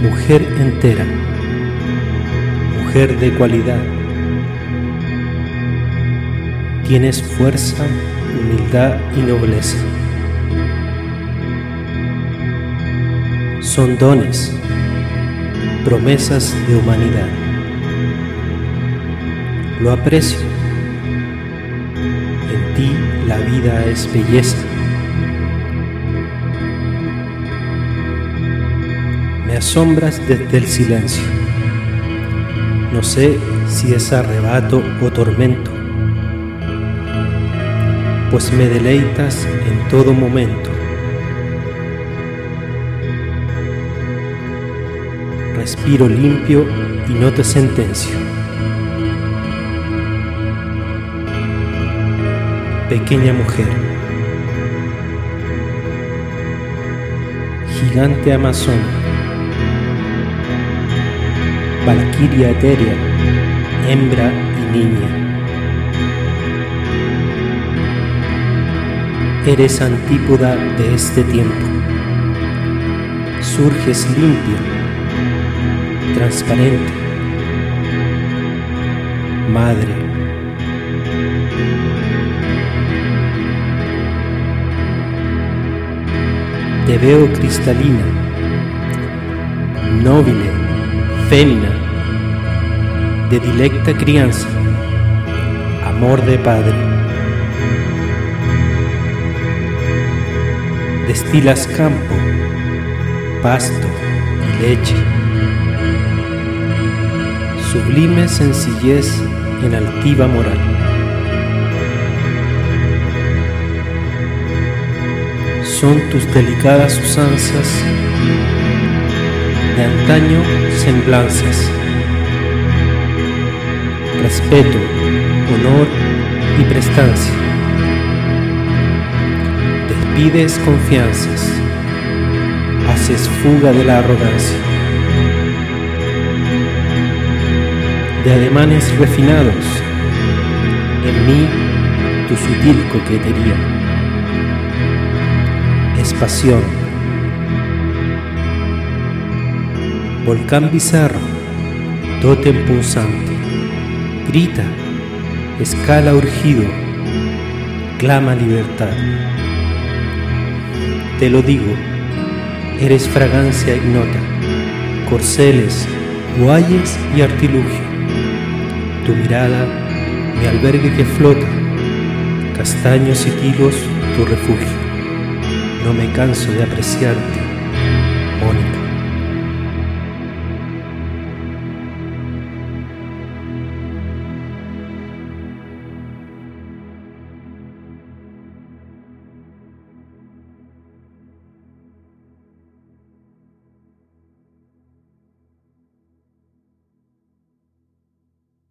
mujer entera, mujer de cualidad. Tienes fuerza, humildad y nobleza. Son dones, promesas de humanidad. Lo aprecio. En ti la vida es belleza. Me asombras desde el silencio. No sé si es arrebato o tormento, pues me deleitas en todo momento. Respiro limpio y no te sentencio. Pequeña mujer, gigante amazona, valquiria etérea, hembra y niña. Eres antípoda de este tiempo. Surges limpia, transparente. Madre. Te veo cristalina, noble, fémina, de dilecta crianza, amor de padre. Destilas campo, pasto y leche. Sublime sencillez en altiva moral. Son tus delicadas usanzas de antaño semblanzas. Respeto, honor y prestancia. Despides confianzas. Haces fuga de la arrogancia. De ademanes refinados. En mí tu sutil coquetería. Es pasión volcán bizarro, tótem pulsante, grita, escala urgido, clama libertad. Te lo digo, eres fragancia ignota, corceles, guayes y artilugio. Tu mirada, mi albergue que flota, castaños y tilos, tu refugio. No me canso de apreciarte, Mónica.